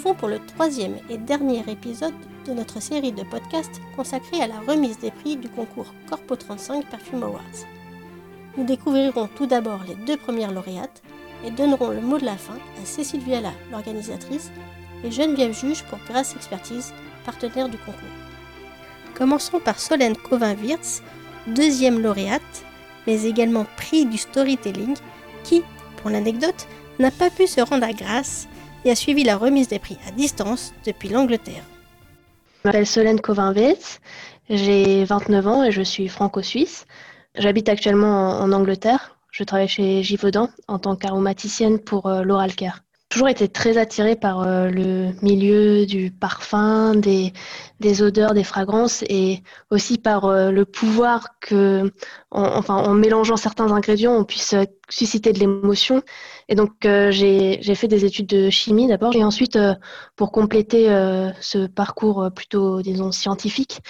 retrouvons pour le troisième et dernier épisode de notre série de podcasts consacrée à la remise des prix du concours Corpo 35 Perfume Awards. Nous découvrirons tout d'abord les deux premières lauréates et donnerons le mot de la fin à Cécile Viala, l'organisatrice, et Geneviève Juge pour Grâce Expertise, partenaire du concours. Commençons par Solène Covin-Wirtz, deuxième lauréate, mais également prix du storytelling, qui, pour l'anecdote, n'a pas pu se rendre à Grasse et a suivi la remise des prix à distance depuis l'Angleterre. Je m'appelle Solène Covin-Wirtz, j'ai 29 ans et je suis franco-suisse. J'habite actuellement en Angleterre. Je travaille chez Givaudan en tant qu'aromaticienne pour euh, l'oral care toujours été très attirée par euh, le milieu du parfum, des, des, odeurs, des fragrances et aussi par euh, le pouvoir que, enfin, en mélangeant certains ingrédients, on puisse susciter de l'émotion. Et donc, euh, j'ai fait des études de chimie d'abord. Et ensuite, euh, pour compléter euh, ce parcours plutôt, disons, scientifique,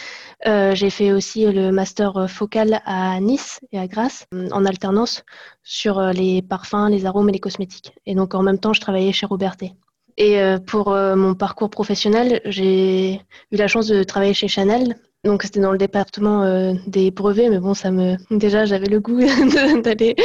j'ai fait aussi le master focal à Nice et à Grasse, en alternance, sur les parfums, les arômes et les cosmétiques. Et donc, en même temps, je travaillais chez Robertet. Et pour mon parcours professionnel, j'ai eu la chance de travailler chez Chanel, donc c'était dans le département des brevets, mais bon, ça me déjà j'avais le goût d'aller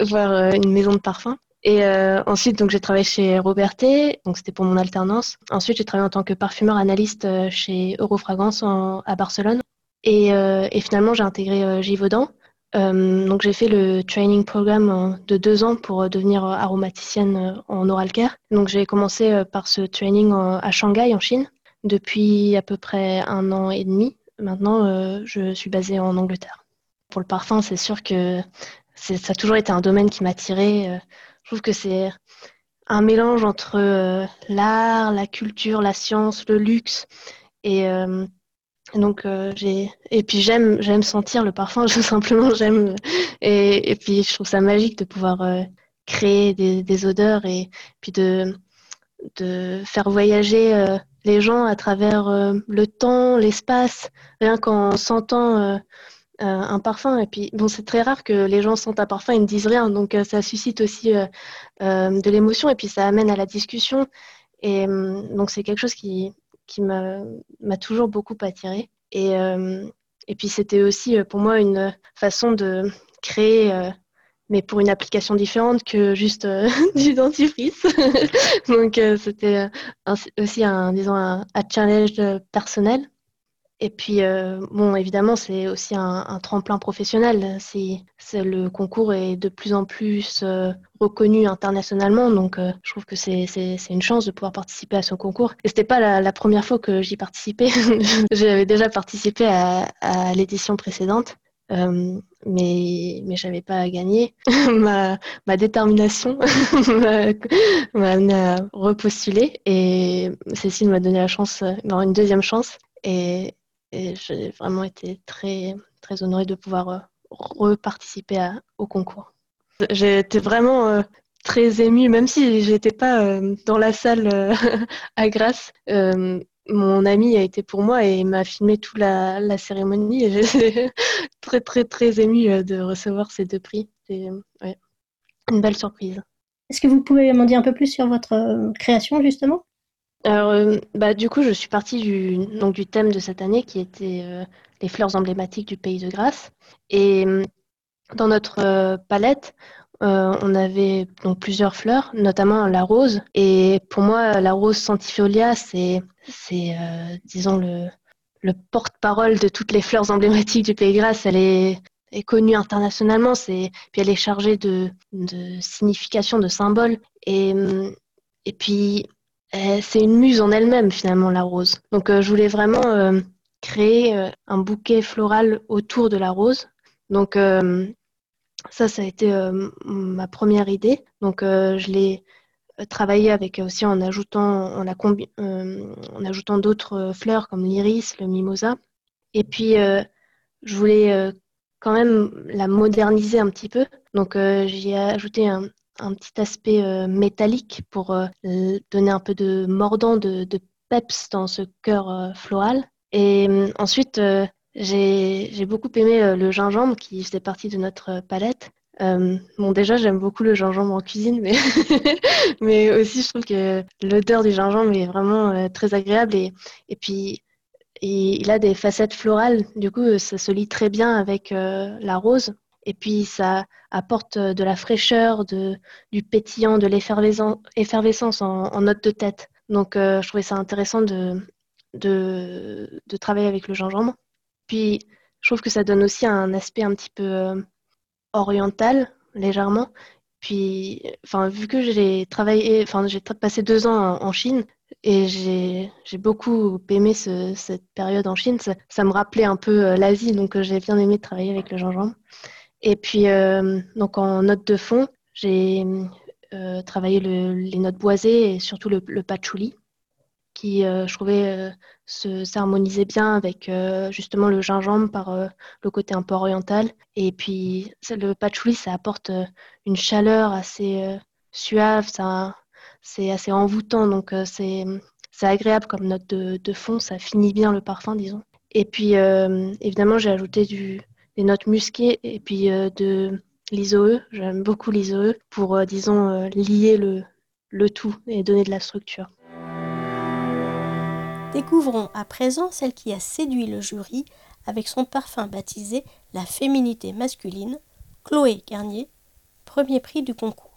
voir euh, une maison de parfum. Et euh, ensuite, donc j'ai travaillé chez Robertet, donc c'était pour mon alternance. Ensuite, j'ai travaillé en tant que parfumeur analyste euh, chez Eurofragrance à Barcelone. Et finalement, j'ai intégré Givaudan. Donc j'ai fait le training programme de deux ans pour devenir aromaticienne en oral care. Donc j'ai commencé par ce training à Shanghai en Chine depuis à peu près un an et demi. Maintenant, je suis basée en Angleterre. Pour le parfum, c'est sûr que ça a toujours été un domaine qui m'a attiré. Euh, je trouve que c'est un mélange entre euh, l'art, la culture, la science, le luxe. Et euh, donc j'ai et puis j'aime j'aime sentir le parfum. Je, simplement j'aime et, puis je trouve ça magique de pouvoir créer des, odeurs et puis de de faire voyager les gens à travers le temps, l'espace, rien qu'en sentant euh, un parfum. Et puis, bon, c'est très rare que les gens sentent un parfum et ne disent rien. Donc, euh, ça suscite aussi euh, de l'émotion et puis ça amène à la discussion. Et donc, c'est quelque chose qui, qui m'a toujours beaucoup attiré. Et, et puis, c'était aussi pour moi une façon de créer mais pour une application différente que juste du dentifrice. Donc c'était aussi un, disons, un challenge personnel. Et puis, euh, bon, évidemment, c'est aussi un, tremplin professionnel. C'est, le concours est de plus en plus euh, reconnu internationalement, donc euh, je trouve que c'est, une chance de pouvoir participer à ce concours. Et c'était pas la, première fois que j'y participais. J'avais déjà participé à, l'édition précédente. mais mais j'avais pas gagné. ma, ma détermination m'a amené à repostuler et Cécile m'a donné la chance, une deuxième chance. Et j'ai vraiment été très, très honorée de pouvoir euh, reparticiper au concours. J'ai été vraiment euh, très émue, même si j'étais pas euh, dans la salle à Grasse. mon ami a été pour moi et m'a filmé toute la, cérémonie et j'étais très très très émue de recevoir ces deux prix. C'est une belle surprise. Est-ce que vous pouvez m'en dire un peu plus sur votre création justement? Alors, euh, bah, du coup, je suis partie du, thème de cette année qui était euh, les fleurs emblématiques du pays de Grâce. Et euh, dans notre palette, on avait donc plusieurs fleurs, notamment la rose. Et pour moi, la rose centifolia, c'est, disons, le, le porte-parole de toutes les fleurs emblématiques du pays de Grâce. Elle est, connue internationalement, puis elle est chargée de, de signification, de symboles. Et, puis, c'est une muse en elle-même finalement la rose. Donc euh, je voulais vraiment euh, créer un bouquet floral autour de la rose. Donc ça, ça a été ma première idée. Donc je l'ai travaillé avec aussi en ajoutant, en ajoutant d'autres fleurs comme l'iris, le mimosa. Et puis je voulais quand même la moderniser un petit peu. Donc j'y ai ajouté un, un petit aspect euh, métallique pour euh, donner un peu de mordant, de, peps dans ce cœur euh, floral. Et ensuite, j'ai beaucoup aimé le gingembre qui faisait partie de notre palette. Bon, déjà, j'aime beaucoup le gingembre en cuisine, mais, mais aussi, je trouve que l'odeur du gingembre est vraiment très agréable. Et, et puis, il a des facettes florales. Du coup, ça se lie très bien avec la rose. Et puis, ça apporte de la fraîcheur, du pétillant, de l'effervescence en, en note de tête. Donc, je trouvais ça intéressant de, travailler avec le gingembre. Puis, je trouve que ça donne aussi un aspect un petit peu orientale légèrement. Puis, vu que j'ai travaillé, j'ai passé deux ans en, Chine et j'ai beaucoup aimé cette période en Chine, ça, me rappelait un peu euh, l'Asie, donc euh, j'ai bien aimé travailler avec le gingembre. Et puis, euh, donc en note de fond, j'ai travaillé les notes boisées et surtout le, patchouli qui, euh, je trouvais, euh, s'harmonisait bien avec euh, justement le gingembre par le côté un peu oriental. Et puis, le patchouli, ça apporte une chaleur assez suave, c'est assez envoûtant, donc c'est c'est agréable comme note de, fond, ça finit bien le parfum, disons. Et puis, évidemment, j'ai ajouté du, des notes musquées et puis de l'isoe. J'aime beaucoup l'isoe pour, disons, lier le, le tout et donner de la structure. Découvrons à présent celle qui a séduit le jury avec son parfum baptisé La féminité masculine, Chloé Garnier, premier prix du concours.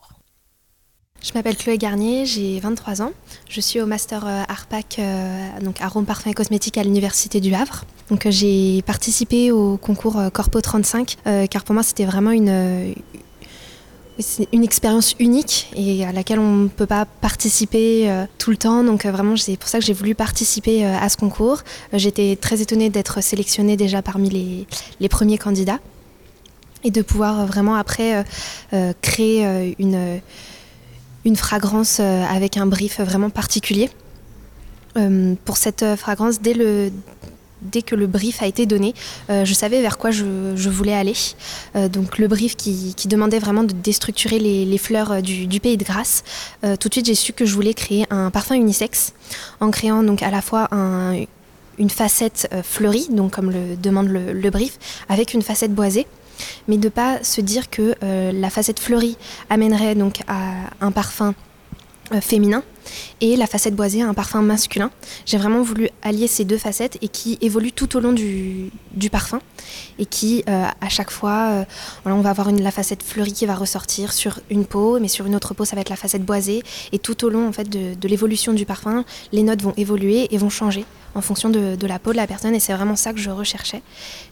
Je m'appelle Chloé Garnier, j'ai 23 ans. Je suis au master euh, ARPAC, euh, donc arômes, parfums et cosmétiques à l'université du Havre. Donc euh, j'ai participé au concours Corpo 35, car pour moi c'était vraiment une, expérience unique et à laquelle on ne peut pas participer tout le temps. Donc vraiment, c'est pour ça que j'ai voulu participer à ce concours. J'étais très étonnée d'être sélectionnée déjà parmi les, premiers candidats et de pouvoir vraiment après créer une, une fragrance avec un brief vraiment particulier. pour cette fragrance, dès le, dès que le brief a été donné, euh, je savais vers quoi je, voulais aller. Euh, donc le brief qui, demandait vraiment de déstructurer les, fleurs euh, du, pays de Grâce. tout de suite, j'ai su que je voulais créer un parfum unisexe en créant donc à la fois une facette fleurie, donc comme le demande le, brief, avec une facette boisée mais de pas se dire que la facette fleurie amènerait donc à un parfum euh, féminin et la facette boisée un parfum masculin. J'ai vraiment voulu allier ces deux facettes et qui évoluent tout au long du, parfum et qui euh, à chaque fois, euh, on va avoir une, la facette fleurie qui va ressortir sur une peau, mais sur une autre peau ça va être la facette boisée et tout au long en fait de, l'évolution du parfum, les notes vont évoluer et vont changer en fonction de, de la peau de la personne et c'est vraiment ça que je recherchais.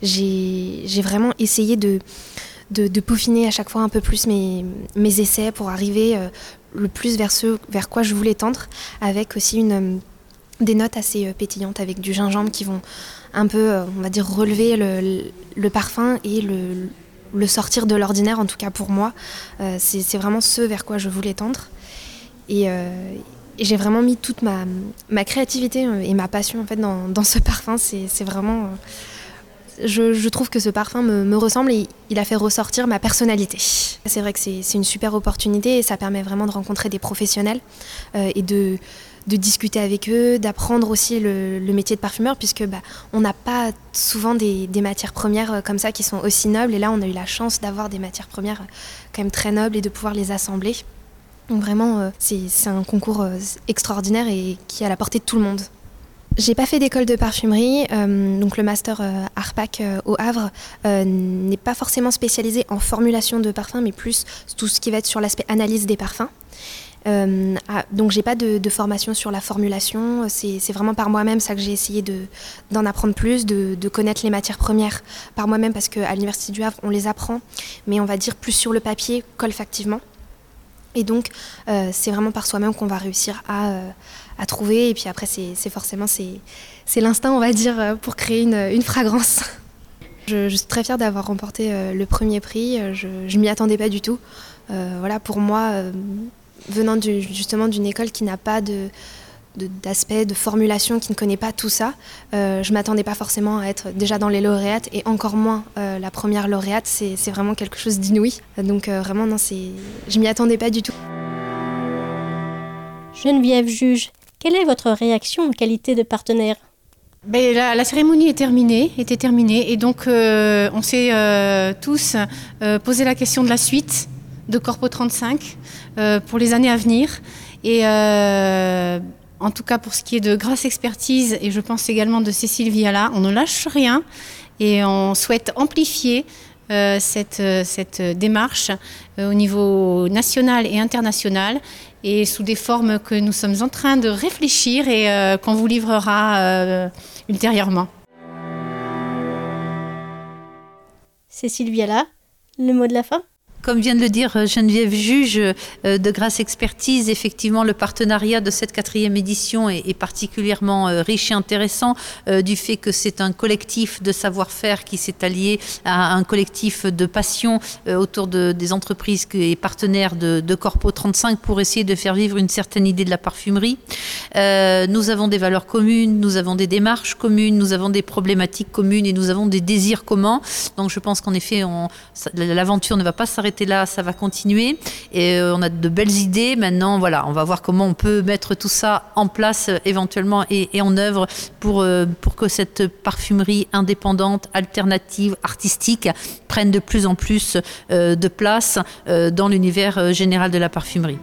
J'ai vraiment essayé de de, peaufiner à chaque fois un peu plus mes, mes essais pour arriver euh, le plus vers ce vers quoi je voulais tendre, avec aussi une, euh, des notes assez euh, pétillantes avec du gingembre qui vont un peu, on va dire, relever le, parfum et le, sortir de l'ordinaire, en tout cas pour moi. c'est vraiment ce vers quoi je voulais tendre. Et, j'ai vraiment mis toute ma, ma, créativité et ma passion en fait dans ce parfum. C'est vraiment je, trouve que ce parfum me, ressemble et il a fait ressortir ma personnalité. C'est vrai que c'est une super opportunité et ça permet vraiment de rencontrer des professionnels euh, et de, discuter avec eux, d'apprendre aussi le, métier de parfumeur puisque bah, on n'a pas souvent des, matières premières euh, comme ça qui sont aussi nobles et là on a eu la chance d'avoir des matières premières euh, quand même très nobles et de pouvoir les assembler. Donc vraiment c'est un concours extraordinaire et qui est à la portée de tout le monde. J'ai pas fait d'école de parfumerie, euh, donc le master euh, ARPAC euh, au Havre n'est pas forcément spécialisé en formulation de parfums, mais plus tout ce qui va être sur l'aspect analyse des parfums. Ah, donc j'ai pas de, formation sur la formulation, c'est vraiment par moi-même ça que j'ai essayé d'en apprendre plus, de, de, connaître les matières premières par moi-même parce qu'à l'Université du Havre on les apprend, mais on va dire plus sur le papier qu'olfactivement. Et donc, euh, c'est vraiment par soi-même qu'on va réussir à, euh, à, trouver. Et puis après, c'est forcément c'est l'instinct, on va dire, euh, pour créer une, une fragrance. Je, suis très fière d'avoir remporté le premier prix. Je ne m'y attendais pas du tout. voilà, pour moi, venant justement d'une école qui n'a pas de, d'aspect, de, formulation, qui ne connaît pas tout ça. Euh, je m'attendais pas forcément à être déjà dans les lauréates et encore moins euh, la première lauréate. C'est, vraiment quelque chose d'inouï. Donc euh, vraiment, non, c'est, je m'y attendais pas du tout. Geneviève juge, quelle est votre réaction en qualité de partenaire? Ben, la, cérémonie est terminée, était terminée, et donc on s'est tous posé la question de la suite de Corpo 35 pour les années à venir. Et en tout cas pour ce qui est de Grâce Expertise, et je pense également de Cécile Viala, on ne lâche rien et on souhaite amplifier euh, cette, euh, cette, démarche euh, au niveau national et international et sous des formes que nous sommes en train de réfléchir et qu'on vous livrera ultérieurement. Cécile Viala, le mot de la fin? Comme vient de le dire euh, Geneviève Juge, euh, de Grâce Expertise, effectivement, le partenariat de cette quatrième édition est, particulièrement euh, riche et intéressant du fait que c'est un collectif de savoir-faire qui s'est allié à un collectif de passion autour de, des entreprises et partenaires de, de, Corpo 35 pour essayer de faire vivre une certaine idée de la parfumerie. nous avons des valeurs communes, nous avons des démarches communes, nous avons des problématiques communes et nous avons des désirs communs. Donc je pense qu'en effet, l'aventure ne va pas s'arrêter là, ça va continuer. Et euh, on a de belles idées. Maintenant, voilà, on va voir comment on peut mettre tout ça en place euh, éventuellement et, en œuvre euh, pour que cette parfumerie indépendante, alternative, artistique prenne de plus en plus de place dans l'univers général de la parfumerie.